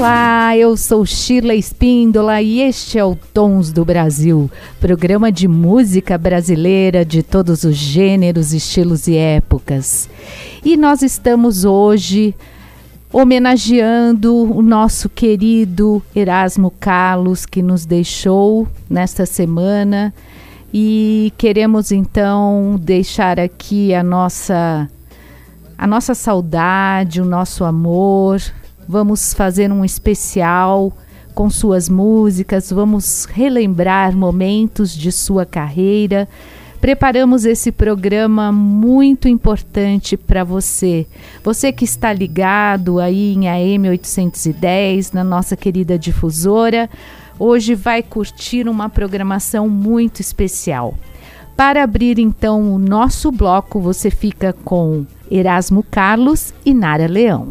Olá, eu sou Sheila Espíndola e este é o Tons do Brasil, programa de música brasileira de todos os gêneros, estilos e épocas. E nós estamos hoje homenageando o nosso querido Erasmo Carlos, que nos deixou nesta semana. E queremos então deixar aqui a nossa a nossa saudade, o nosso amor. Vamos fazer um especial com suas músicas, vamos relembrar momentos de sua carreira preparamos esse programa muito importante para você. Você que está ligado aí em AM 810, na nossa querida difusora, hoje vai curtir uma programação muito especial. Para abrir então o nosso bloco, você fica com Erasmo Carlos e Nara Leão.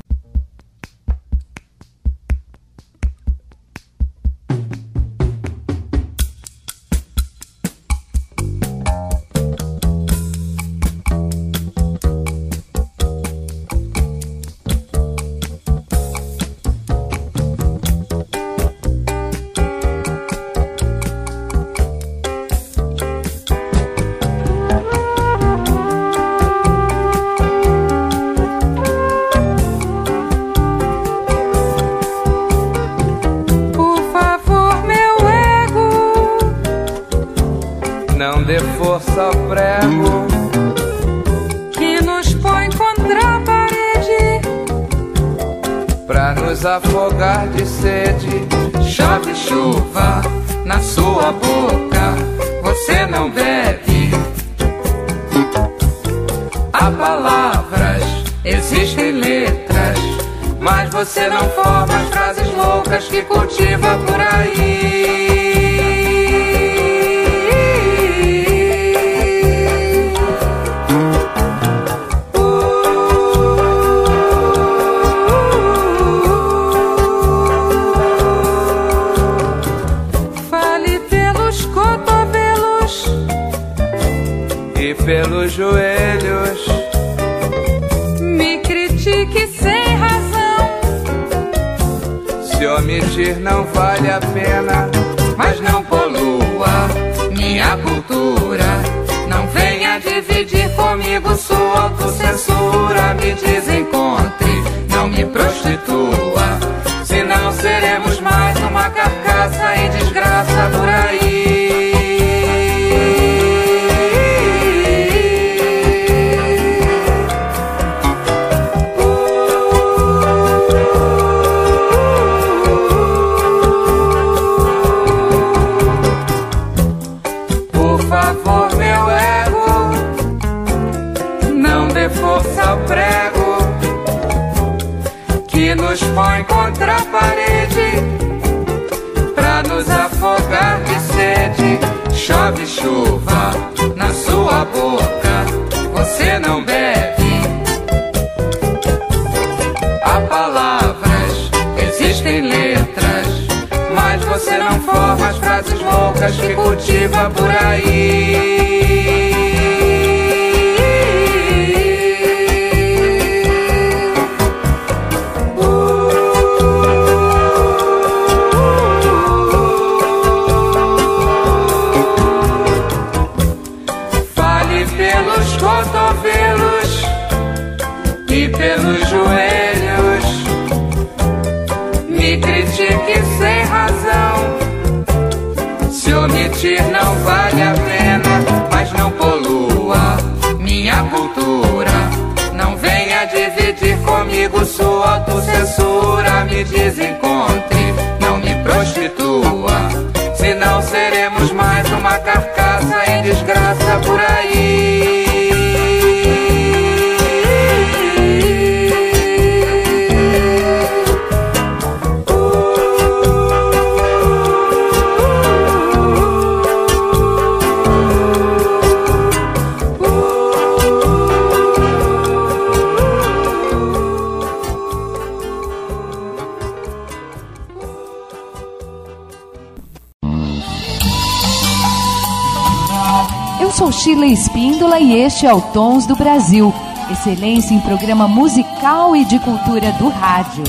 de força prego que nos põe contra a parede pra nos afogar de sede. Chove chuva na sua boca, você não bebe. Há palavras, existem letras, mas você não forma as frases loucas que cultiva por aí. pelos joelhos. Me critique sem razão. Se omitir não vale a pena, mas não polua minha cultura. Não venha dividir comigo sua autocensura. Me desencontre, não me prostitua. Senão seremos mais uma carcaça e desgraça dura. chove chuva na sua boca, você não bebe. Há palavras, existem letras, mas você não forma as frases loucas que cultiva por aí. Espíndola e este é o Tons do Brasil. Excelência em programa musical e de cultura do rádio.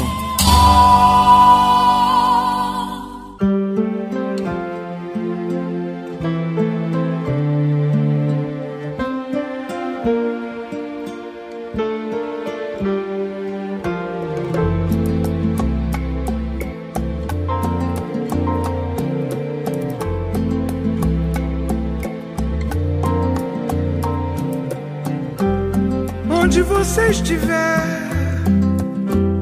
Você estiver,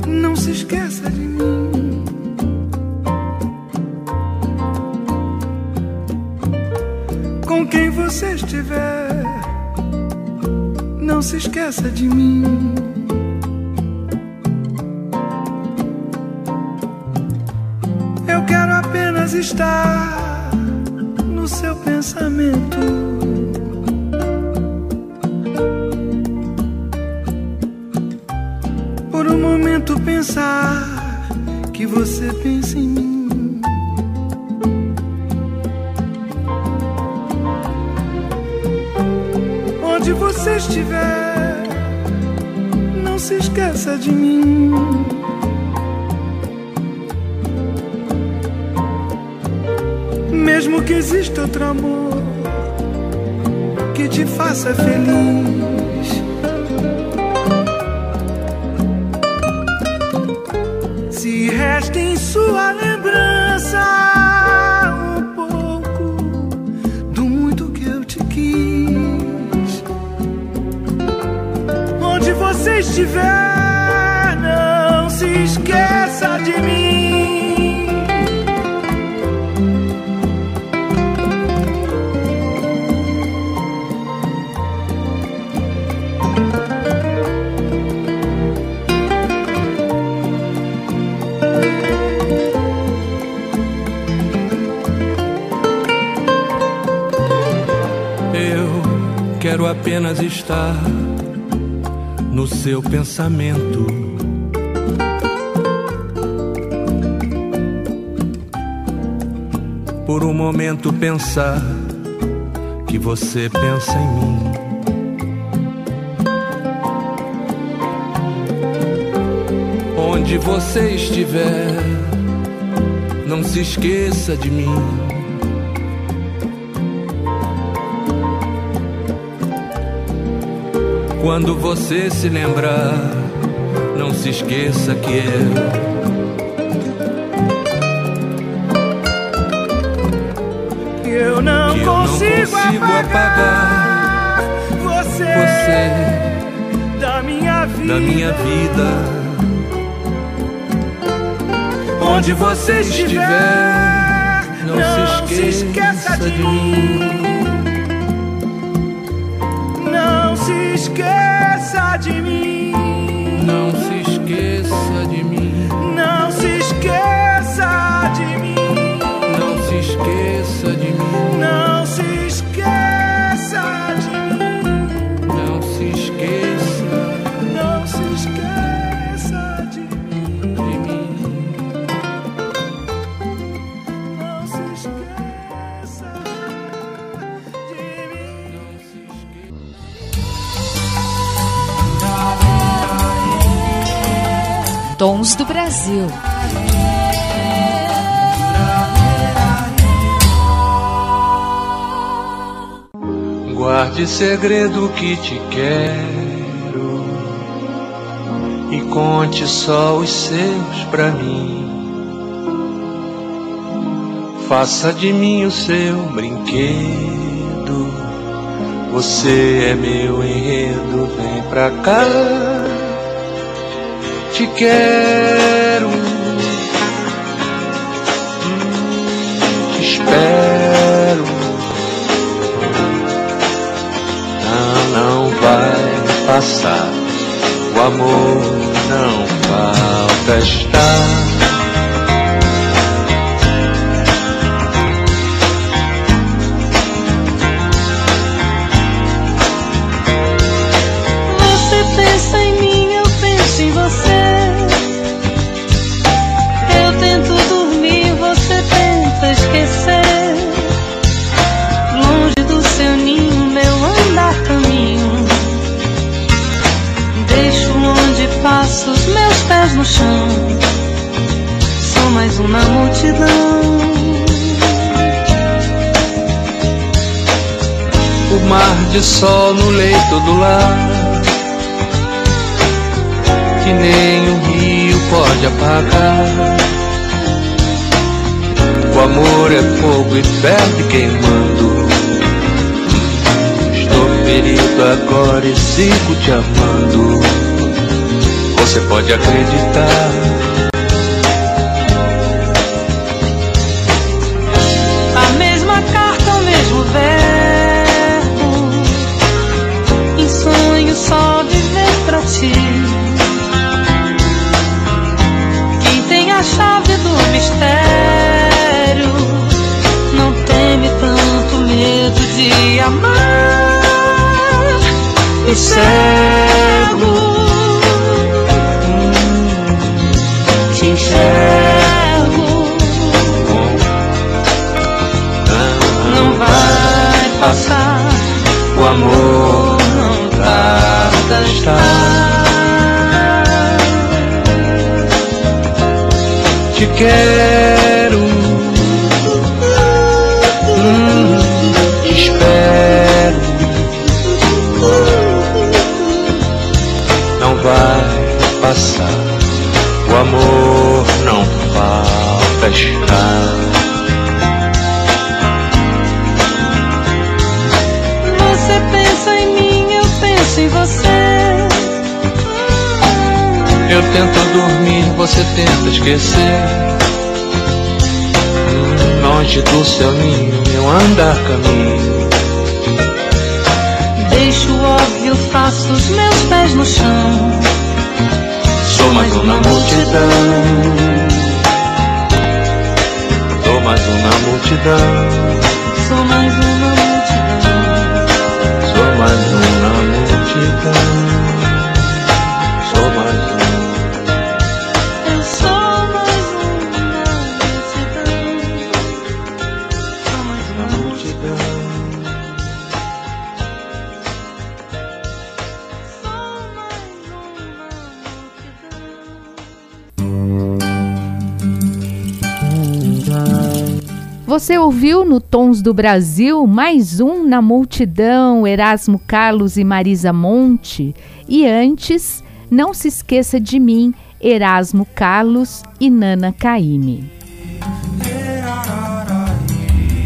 não se esqueça de mim. Com quem você estiver, não se esqueça de mim. Eu quero apenas estar no seu pensamento. Você pensa em mim. Onde você estiver, não se esqueça de mim. Mesmo que exista outro amor que te faça feliz. Quero apenas estar no seu pensamento. Por um momento pensar que você pensa em mim. Onde você estiver, não se esqueça de mim. Quando você se lembrar, não se esqueça que eu. Eu não, que eu consigo, não consigo apagar, apagar você, você, da minha vida. Da minha vida. Onde você estiver, não, não se, esqueça se esqueça de mim. De mim. Não se esqueça de mim. Não se esqueça de mim. Não se esqueça de mim. Não Do Brasil. Guarde segredo que te quero e conte só os seus pra mim. Faça de mim o seu brinquedo. Você é meu enredo, vem pra cá te quero, te espero. Não, não vai passar, o amor não falta estar. No chão. Sou mais um na multidão. O mar de sol no leito do lar, que nem o rio pode apagar. O amor é fogo e ferve queimando. Estou ferido agora e sigo te amando. Você pode acreditar. A mesma carta, o mesmo verbo. Em sonho só viver pra ti. Quem tem a chave do mistério não teme tanto medo de amar. E passar, O amor não tarda estar. te quero. Hum, espero. Não vai passar. O amor não falta estar. Eu tento dormir, você tenta esquecer. Longe do seu ninho, meu andar caminho. Deixo o óbvio, faço os meus pés no chão. Sou mais um na multidão. Sou mais um na multidão. Sou mais Você ouviu no Tons do Brasil mais um na multidão, Erasmo Carlos e Marisa Monte. E antes, não se esqueça de mim, Erasmo Carlos e Nana Caymmi.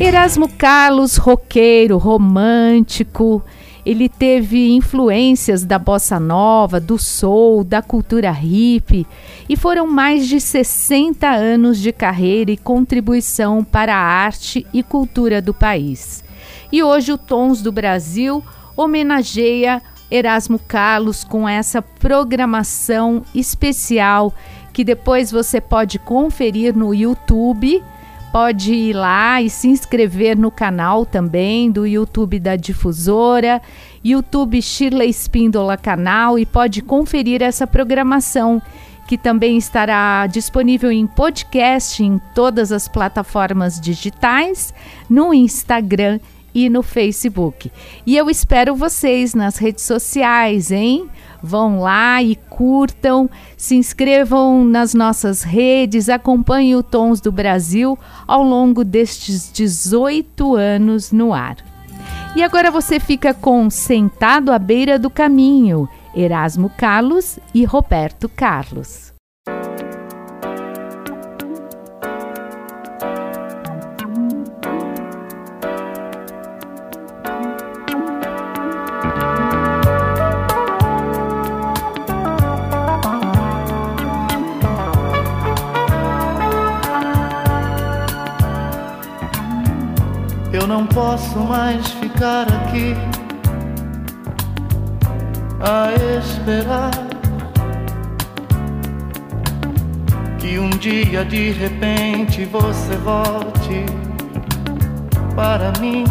Erasmo Carlos, roqueiro, romântico, ele teve influências da bossa nova, do soul, da cultura hippie e foram mais de 60 anos de carreira e contribuição para a arte e cultura do país. E hoje o Tons do Brasil homenageia Erasmo Carlos com essa programação especial que depois você pode conferir no YouTube pode ir lá e se inscrever no canal também do YouTube da Difusora, YouTube Shirley Espíndola Canal e pode conferir essa programação que também estará disponível em podcast em todas as plataformas digitais, no Instagram e no Facebook. E eu espero vocês nas redes sociais, hein? Vão lá e curtam, se inscrevam nas nossas redes, acompanhem o Tons do Brasil ao longo destes 18 anos no ar. E agora você fica com Sentado à Beira do Caminho, Erasmo Carlos e Roberto Carlos. Eu não posso mais ficar aqui a esperar que um dia de repente você volte para mim.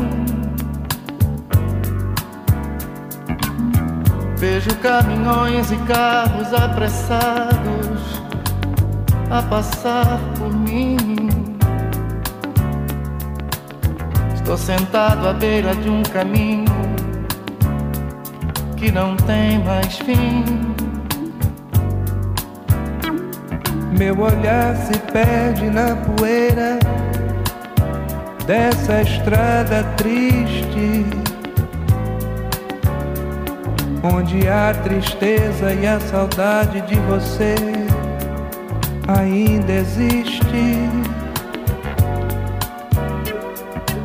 Vejo caminhões e carros apressados a passar por mim. Estou sentado à beira de um caminho que não tem mais fim. Meu olhar se perde na poeira dessa estrada triste, onde a tristeza e a saudade de você ainda existe.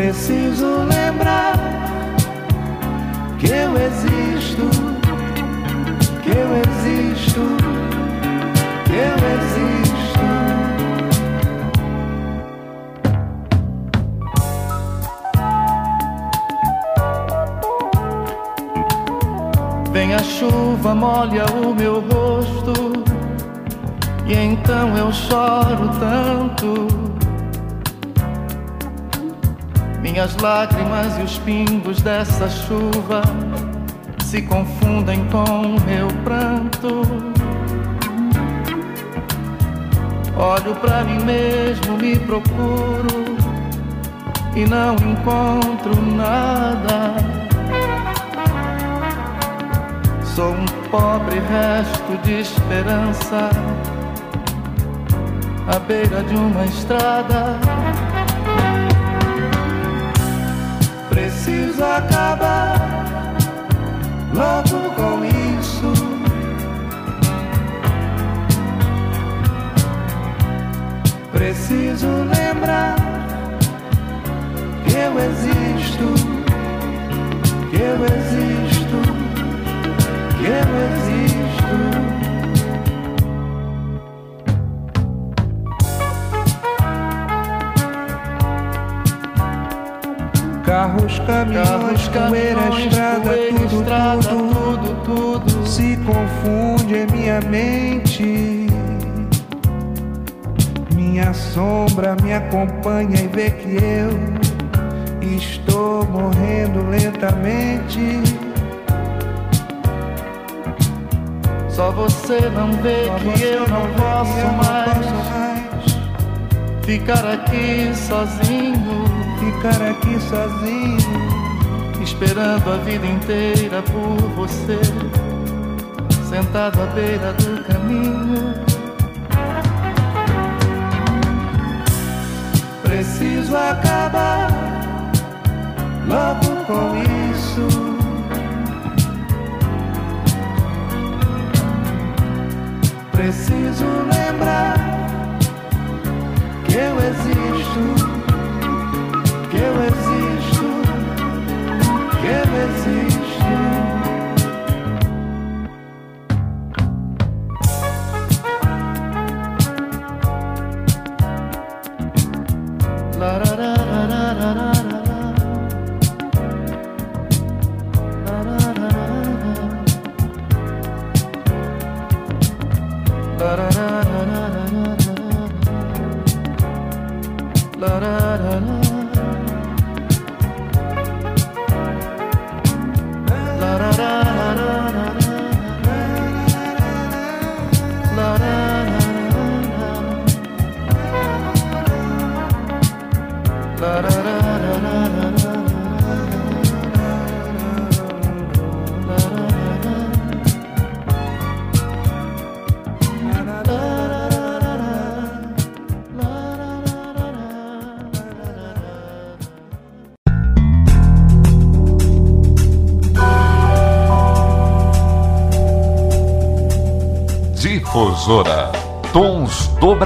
Preciso lembrar que eu existo, que eu existo, que eu existo. Vem a chuva, molha o meu rosto, e então eu choro tanto. Minhas lágrimas e os pingos dessa chuva se confundem com meu pranto. Olho pra mim mesmo, me procuro e não encontro nada. Sou um pobre resto de esperança à beira de uma estrada. Preciso acabar logo com isso. Preciso lembrar que eu existo, que eu existo, que eu existo. Carros, caminhões, poeira, estrada, tudo, estrada, tudo, tudo, tudo. se confunde em minha mente. Minha sombra me acompanha e vê que eu estou morrendo lentamente. Só você não vê Só que eu não posso eu não mais posso mais ficar aqui sozinho, ficar aqui sozinho. esperando a vida inteira por você, sentado à beira do caminho. Preciso acabar logo com isso. Preciso lembrar passion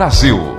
Brasil.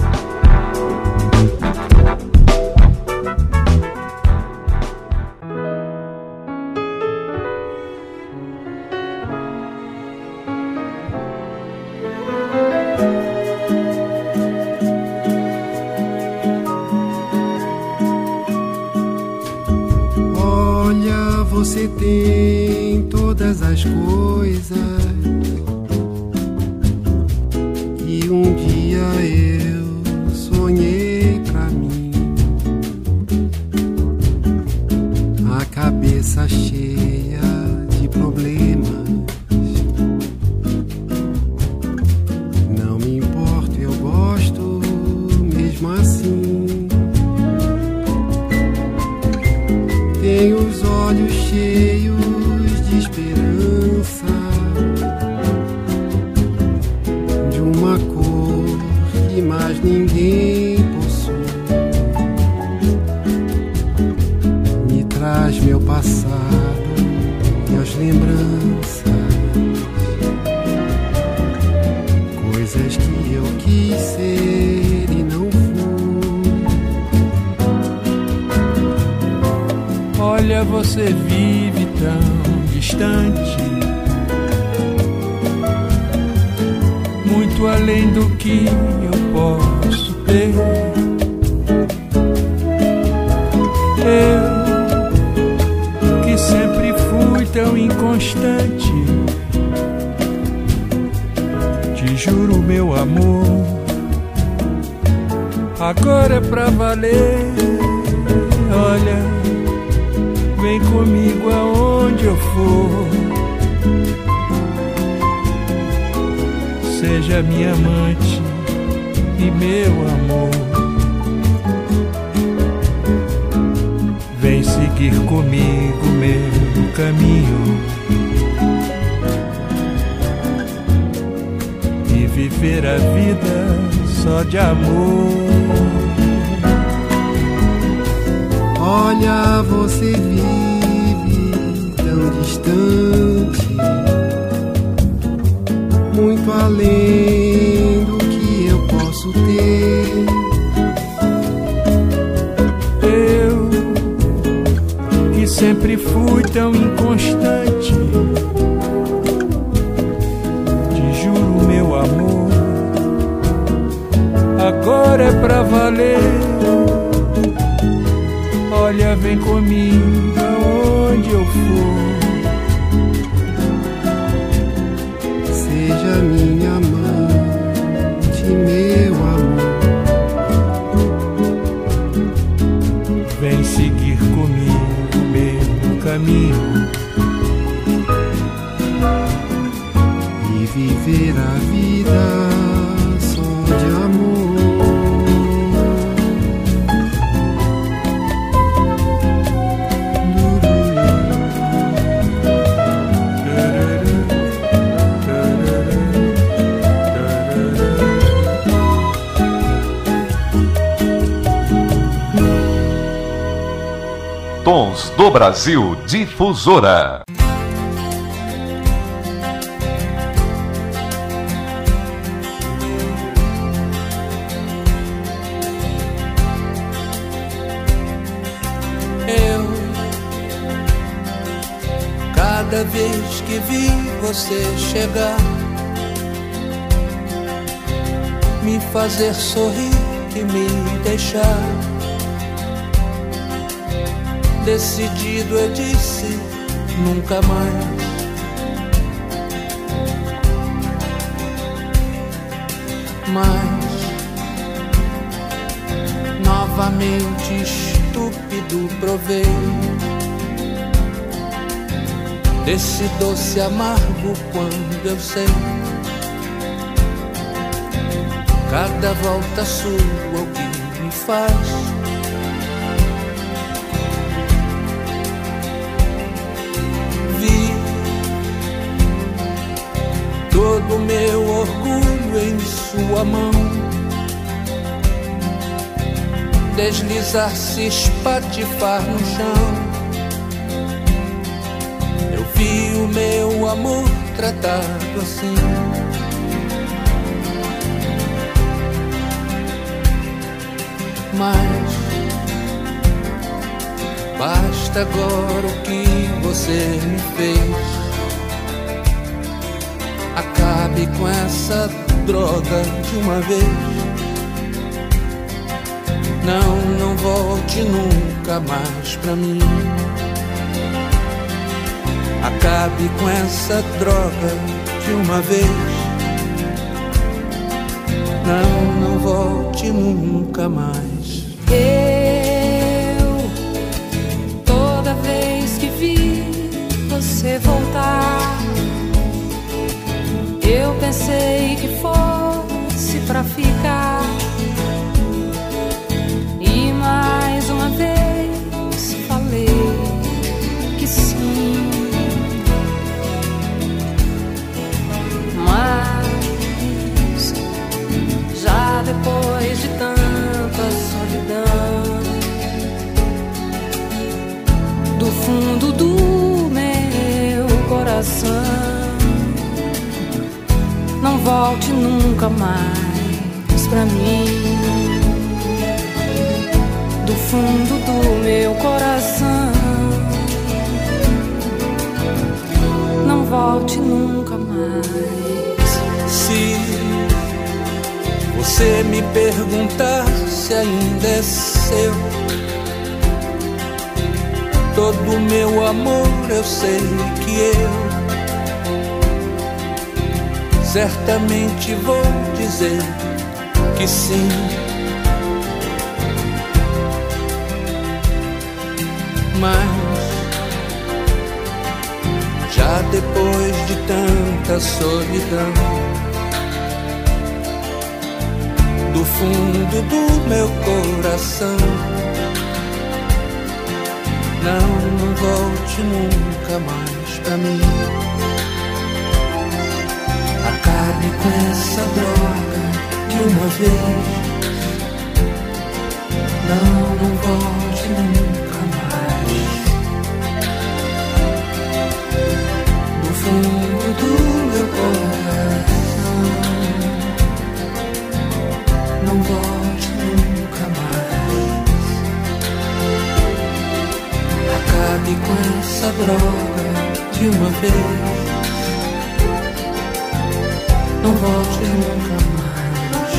Brasil Difusora. Eu, cada vez que vi você chegar, me fazer sorrir e me deixar. Decidido eu disse nunca mais. Mas novamente estúpido provei. Desse doce amargo quando eu sei. Cada volta sua o que me faz todo meu orgulho em sua mão deslizar, se espatifar no chão. Eu vi o meu amor tratado assim. Mas basta agora o que você me fez. Acabe com essa droga de uma vez. Não, não volte nunca mais pra mim. Acabe com essa droga de uma vez. Não, não volte nunca mais. Eu, eu pensei que fosse pra ficar. Nunca mais pra mim. Do fundo do meu coração, não volte nunca mais. Se você me perguntar se ainda é seu, todo meu amor eu sei que eu certamente vou dizer que sim. Mas já depois de tanta solidão, do fundo do meu coração, não, volte nunca mais pra mim. Essa droga de uma vez. Não, não volte nunca mais. No fundo do meu coração. Não volte nunca mais. Acabe com essa droga de uma vez não volte nunca mais.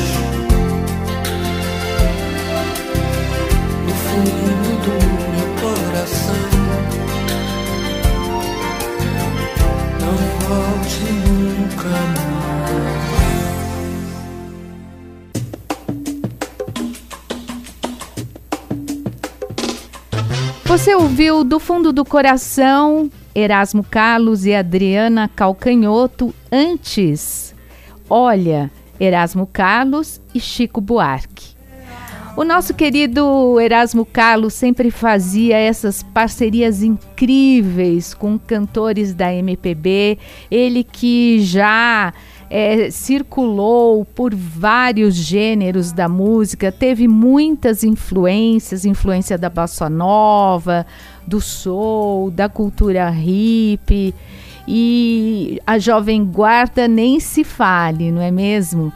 No fundo do meu coração, não volte nunca mais. Você ouviu do fundo do coração Erasmo Carlos e Adriana Calcanhoto antes Olha, Erasmo Carlos e Chico Buarque. O nosso querido Erasmo Carlos sempre fazia essas parcerias incríveis com cantores da MPB, ele que já é, circulou por vários gêneros da música, teve muitas influências, influência da bossa nova, do soul, da cultura hip e a jovem guarda nem se fale, não é mesmo?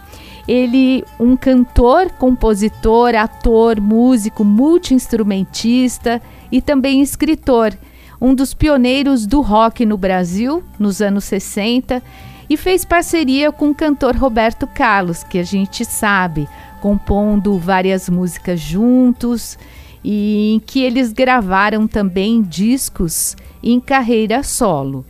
Ele, um cantor, compositor, ator, músico, multiinstrumentista e também escritor, um dos pioneiros do rock no Brasil nos anos 60 e fez parceria com o cantor Roberto Carlos, que a gente sabe, compondo várias músicas juntos e em que eles gravaram também discos em carreira solo.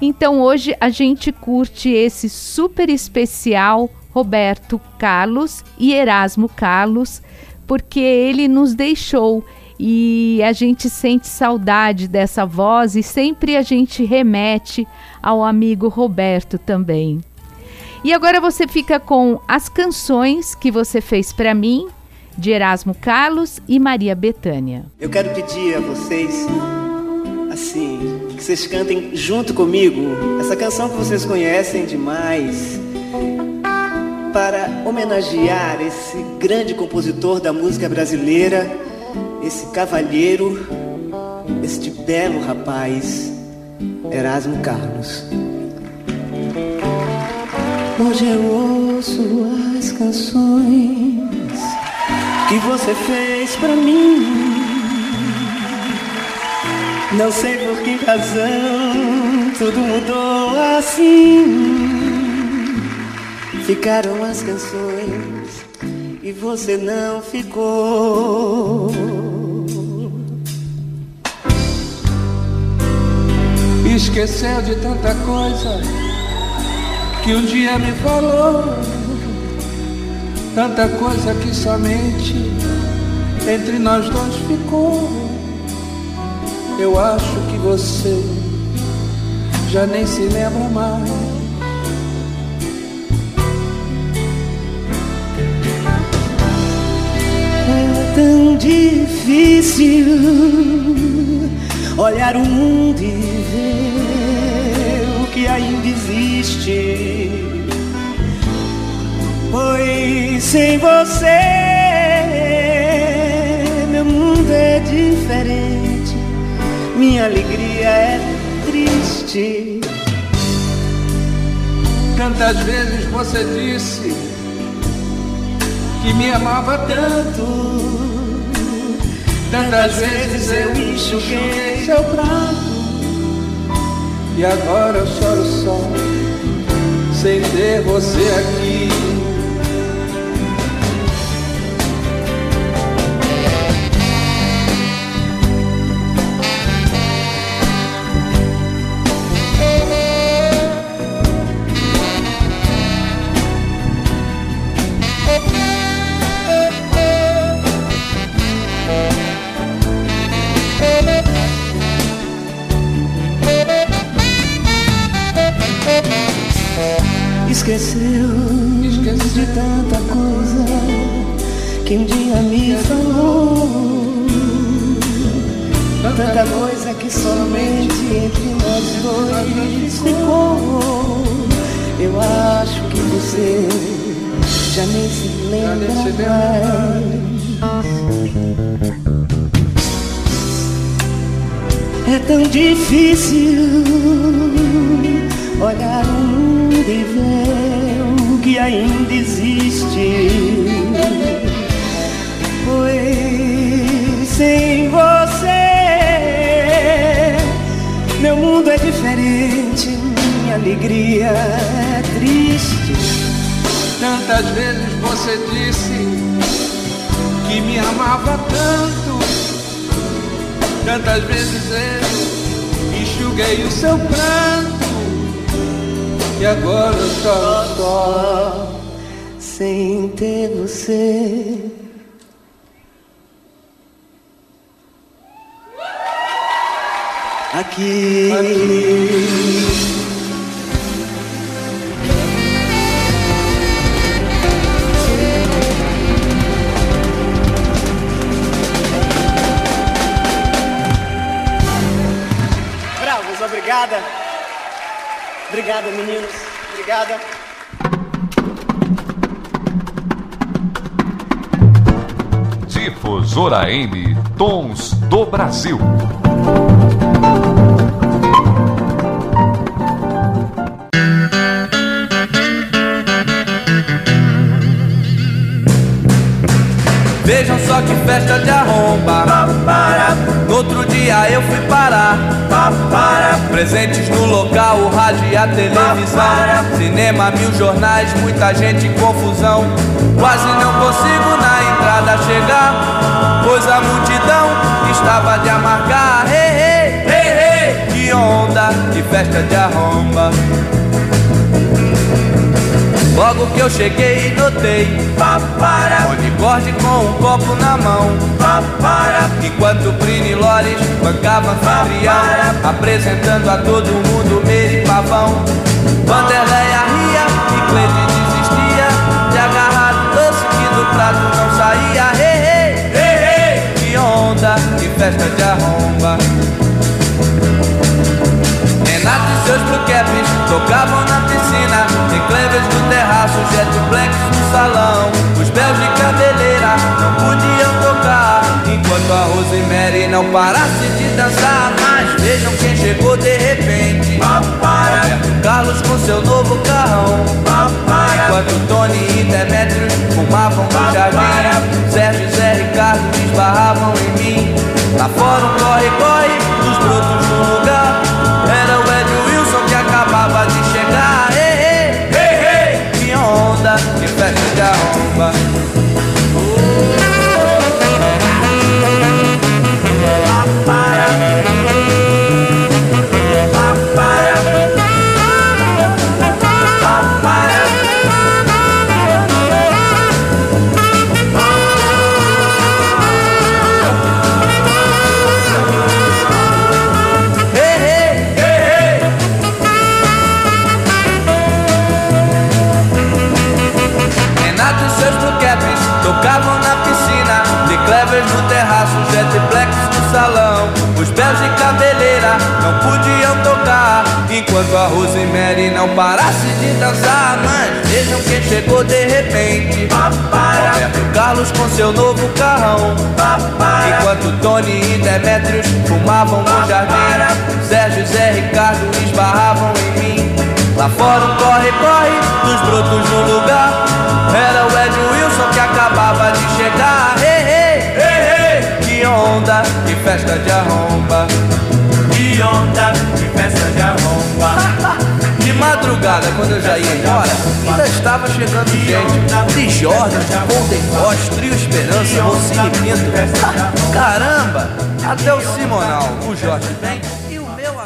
Então hoje a gente curte esse super especial Roberto Carlos e Erasmo Carlos, porque ele nos deixou e a gente sente saudade dessa voz e sempre a gente remete ao amigo Roberto também. E agora você fica com as canções que você fez para mim, de Erasmo Carlos e Maria Bethânia. Eu quero pedir a vocês assim, que vocês cantem junto comigo. Essa canção que vocês conhecem demais, para homenagear esse grande compositor da música brasileira, esse cavalheiro, este belo rapaz, Erasmo Carlos. Hoje eu ouço as canções que você fez para mim não sei por que razão tudo mudou assim. Ficaram as canções e você não ficou. Esqueceu de tanta coisa que um dia me falou. Tanta coisa que somente entre nós dois ficou. Eu acho que você já nem se lembra mais. É tão difícil olhar o mundo e ver o que ainda existe. Pois sem você, meu mundo é diferente minha alegria é triste. Tantas vezes você disse que me amava tanto. Tantas vezes eu enxuguei seu pranto. E agora eu choro só, sem ter você aqui. Obrigada. Obrigada, meninos. Obrigada. Difusora M, Tons do Brasil. Vejam só que festa de arromba. No outro dia eu fui parar. Presentes no local, o rádio e a televisão. Cinema, mil jornais, muita gente em confusão. Quase não consigo na entrada chegar. Pois a multidão estava de amargar. Hey, hey, hey, hey. Que onda, que festa de arromba. Logo que eu cheguei notei Papara Unicórnio com um copo na mão. Papara Enquanto Brini Lores bancava anfitrião Apresentando a todo mundo Meire Pavão. Vanderleia ria e Cleide desistia De agarrar o doce que do prato não saía. Hey, hey, hey, hey. Que onda, que festa de arromba Renato e seus blue caps tocavam na piscina. Tem clevers no terraço, jet blacks no salão. Os belos de cabeleira não podiam tocar. Enquanto a Rosemary não parasse de dançar. Mas vejam quem chegou de repente. Roberto Carlos com seu novo carrão. Enquanto Tony e Demetrius fumavam no jardim. Sérgio e Zé Ricardo esbarravam em mim. Lá fora um corre-corre dos brotos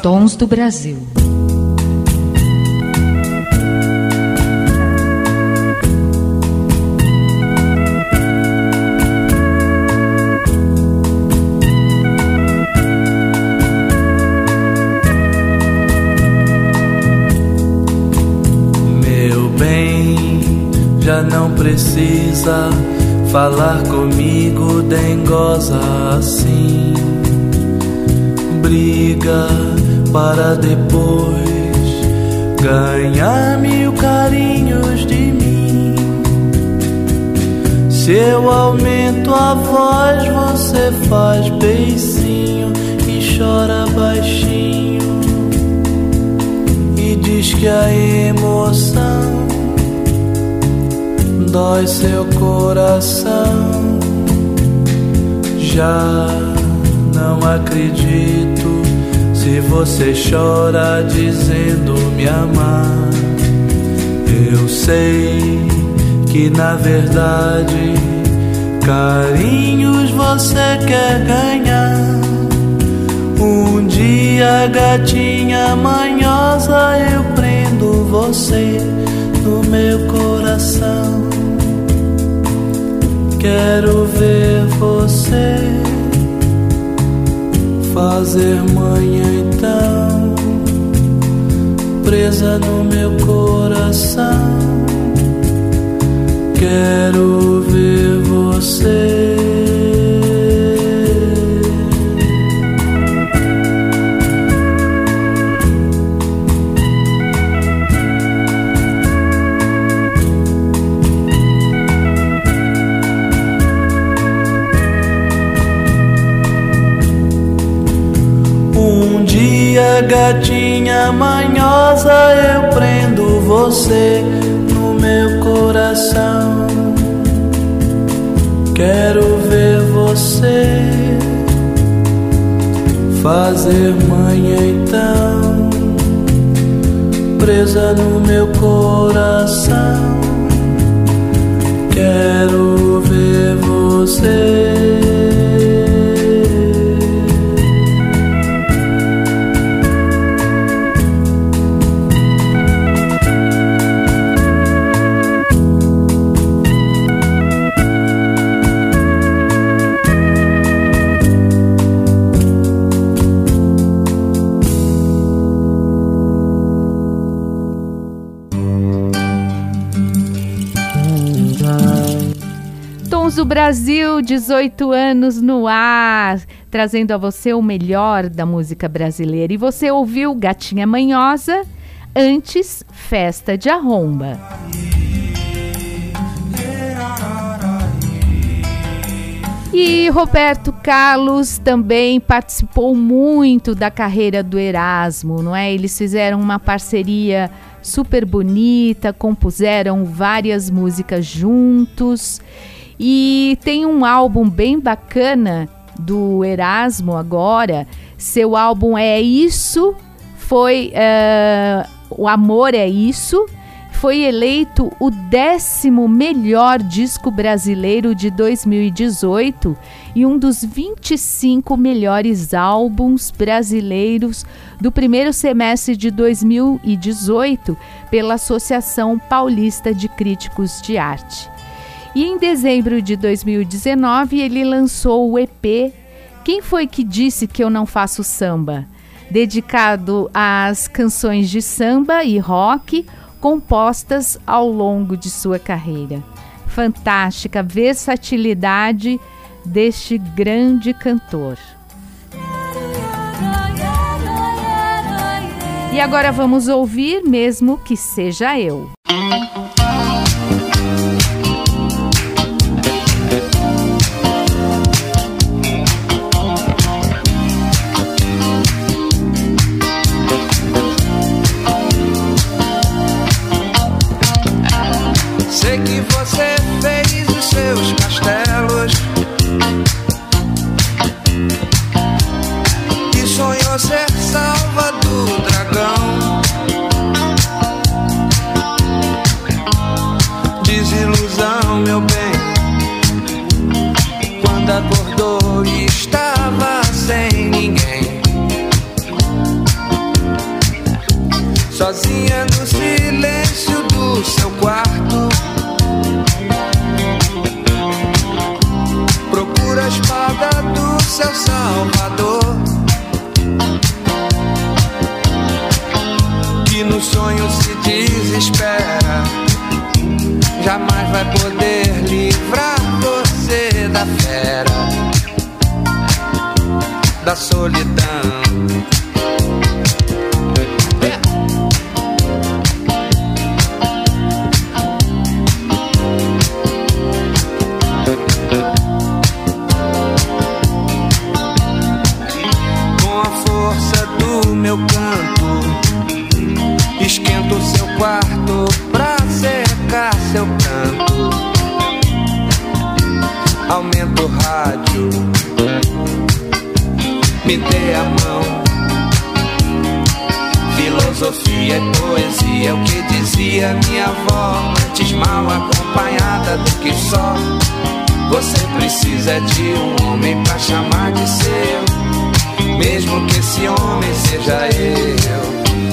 Tons do Brasil. já não precisa falar comigo dengosa assim. Briga para depois ganhar mil carinhos de mim. Se eu aumento a voz, você faz beicinho e chora baixinho. E diz que a emoção dói seu coração. Já não acredito se você chora dizendo me amar. Eu sei que na verdade carinhos você quer ganhar. Um dia, gatinha manhosa, eu prendo você no meu coração. Quero ver você fazer manhã então, presa no meu coração. Quero ver você. Gatinha manhosa, eu prendo você no meu coração. Quero ver você fazer manhã então, presa no meu coração. Quero ver você. Brasil, 18 anos no ar, trazendo a você o melhor da música brasileira. E você ouviu Gatinha Manhosa, antes Festa de Arromba. E Roberto Carlos também participou muito da carreira do Erasmo, não é? Eles fizeram uma parceria super bonita, compuseram várias músicas juntos. E tem um álbum bem bacana do Erasmo agora. Seu álbum é Isso, foi uh, O Amor é Isso. Foi eleito o décimo melhor disco brasileiro de 2018 e um dos 25 melhores álbuns brasileiros do primeiro semestre de 2018 pela Associação Paulista de Críticos de Arte. E em dezembro de 2019 ele lançou o EP Quem foi que disse que eu não faço samba? Dedicado às canções de samba e rock compostas ao longo de sua carreira. Fantástica versatilidade deste grande cantor. E agora vamos ouvir mesmo que seja eu. do rádio. Me dê a mão. Filosofia e poesia, é o que dizia minha avó. Antes mal acompanhada do que só. Você precisa de um homem pra chamar de seu. Mesmo que esse homem seja eu.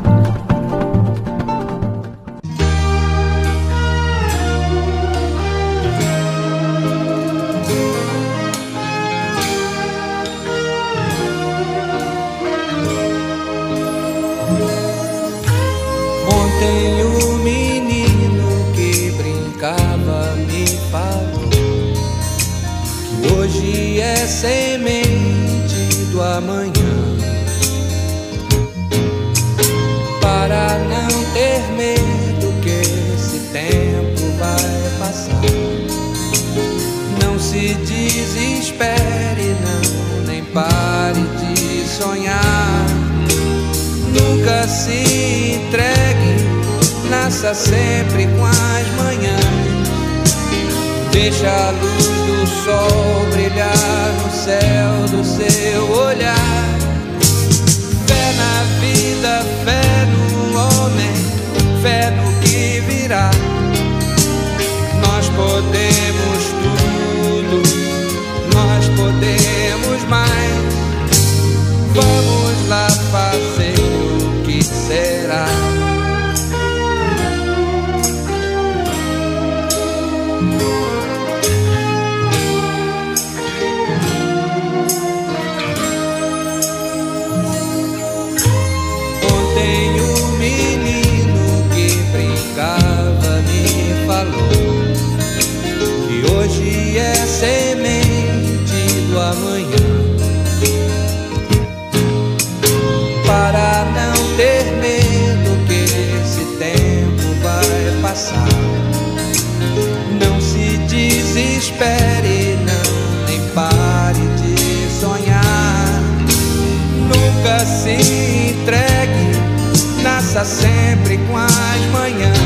sempre com as manhãs.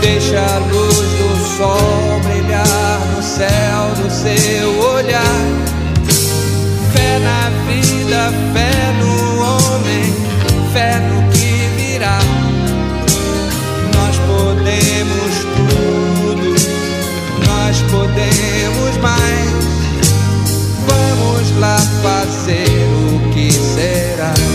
Deixa a luz do sol brilhar no céu do seu olhar. Fé na vida, fé no homem, fé no que virá. Nós podemos tudo, nós podemos mais. Vamos lá fazer o que será.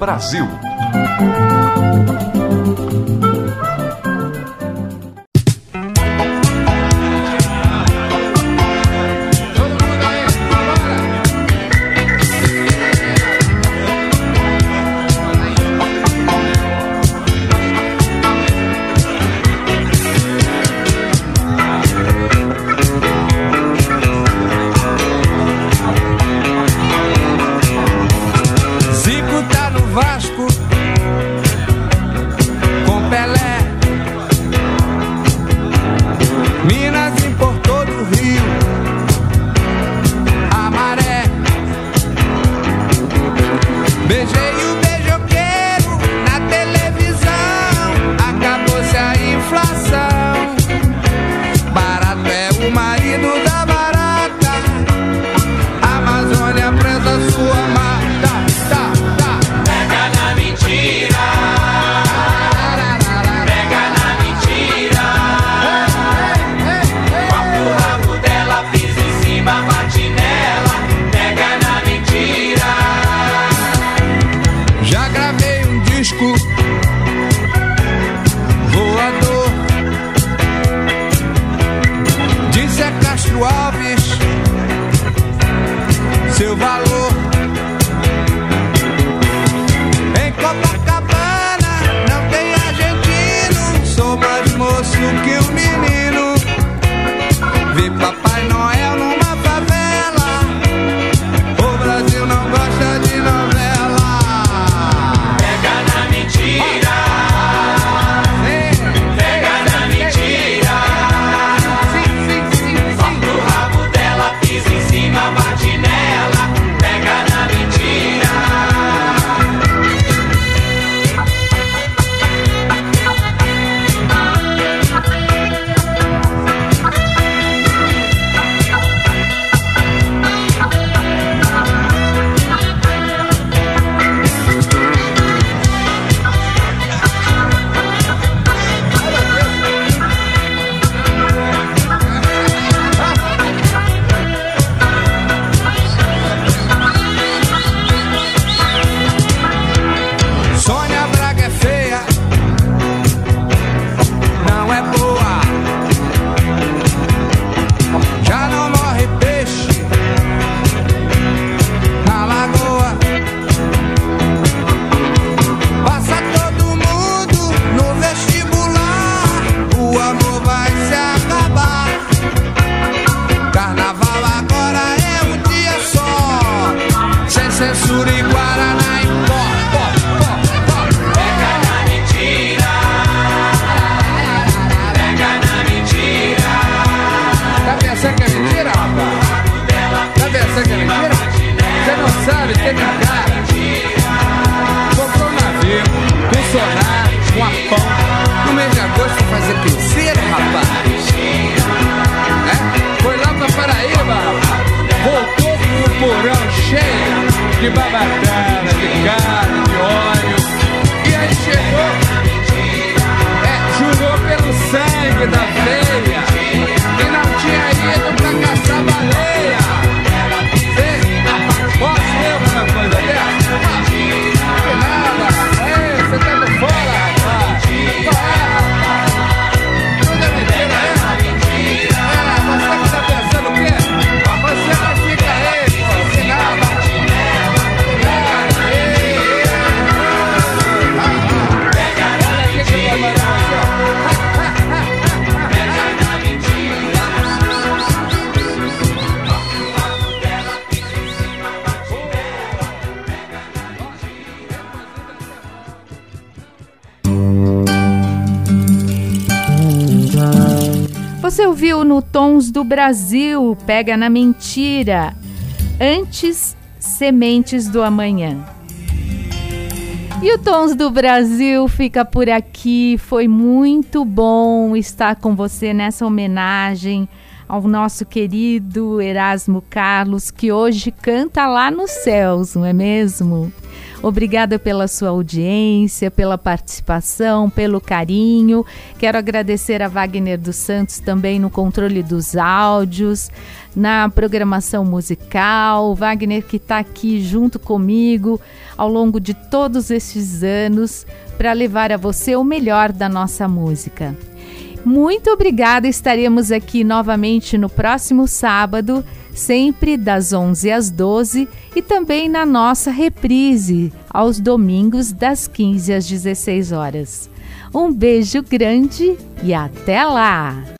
Brasil. Do Brasil, Pega na Mentira, Antes Sementes do Amanhã. E o Tons do Brasil fica por aqui. Foi muito bom estar com você nessa homenagem ao nosso querido Erasmo Carlos, que hoje canta lá nos céus, não é mesmo? Obrigada pela sua audiência, pela participação, pelo carinho. Quero agradecer a Wagner dos Santos também no controle dos áudios, na programação musical. Wagner que está aqui junto comigo ao longo de todos esses anos para levar a você o melhor da nossa música. Muito obrigada, estaremos aqui novamente no próximo sábado sempre das 11 às 12 e também na nossa reprise, aos domingos das 15 às 16 horas. Um beijo grande e até lá!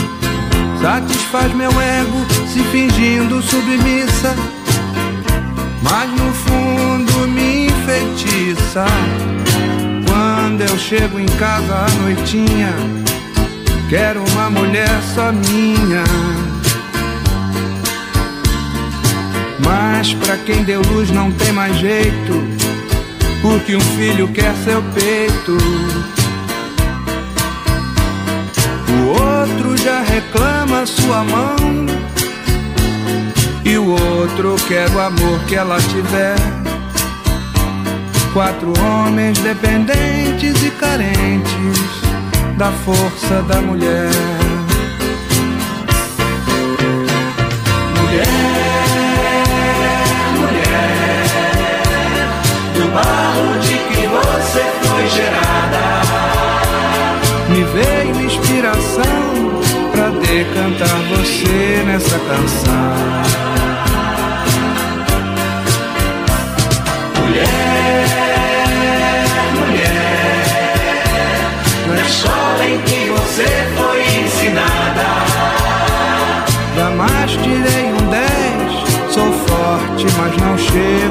Satisfaz meu ego se fingindo submissa, mas no fundo me enfeitiça. Quando eu chego em casa à noitinha, quero uma mulher só minha. Mas pra quem deu luz não tem mais jeito, porque um filho quer seu peito. Outro já reclama sua mão. E o outro quer o amor que ela tiver. Quatro homens dependentes e carentes Da força da mulher. Mulher, mulher Do barro de que você foi veio inspiração pra decantar você nessa canção. Mulher, mulher, na escola em que você foi ensinada. Jamais tirei um 10, sou forte, mas não chego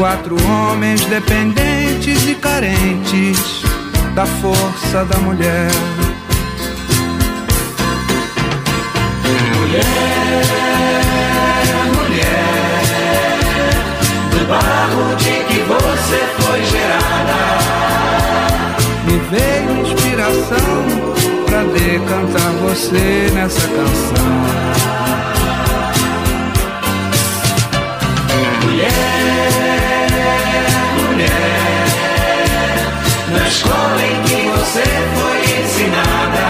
Quatro homens dependentes e carentes da força da mulher. Mulher, mulher, do barro de que você foi gerada. Me veio inspiração você nessa canção. Mulher, mulher, na escola em que você foi ensinada.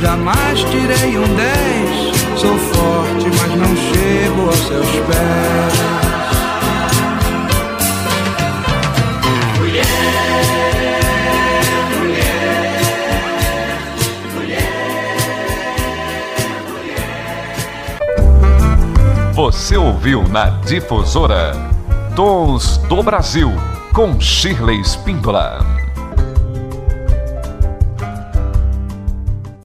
Jamais tirei um 10, sou forte, mas não chego aos seus pés. Você ouviu na Difusora Tons do Brasil com Shirley Spindola.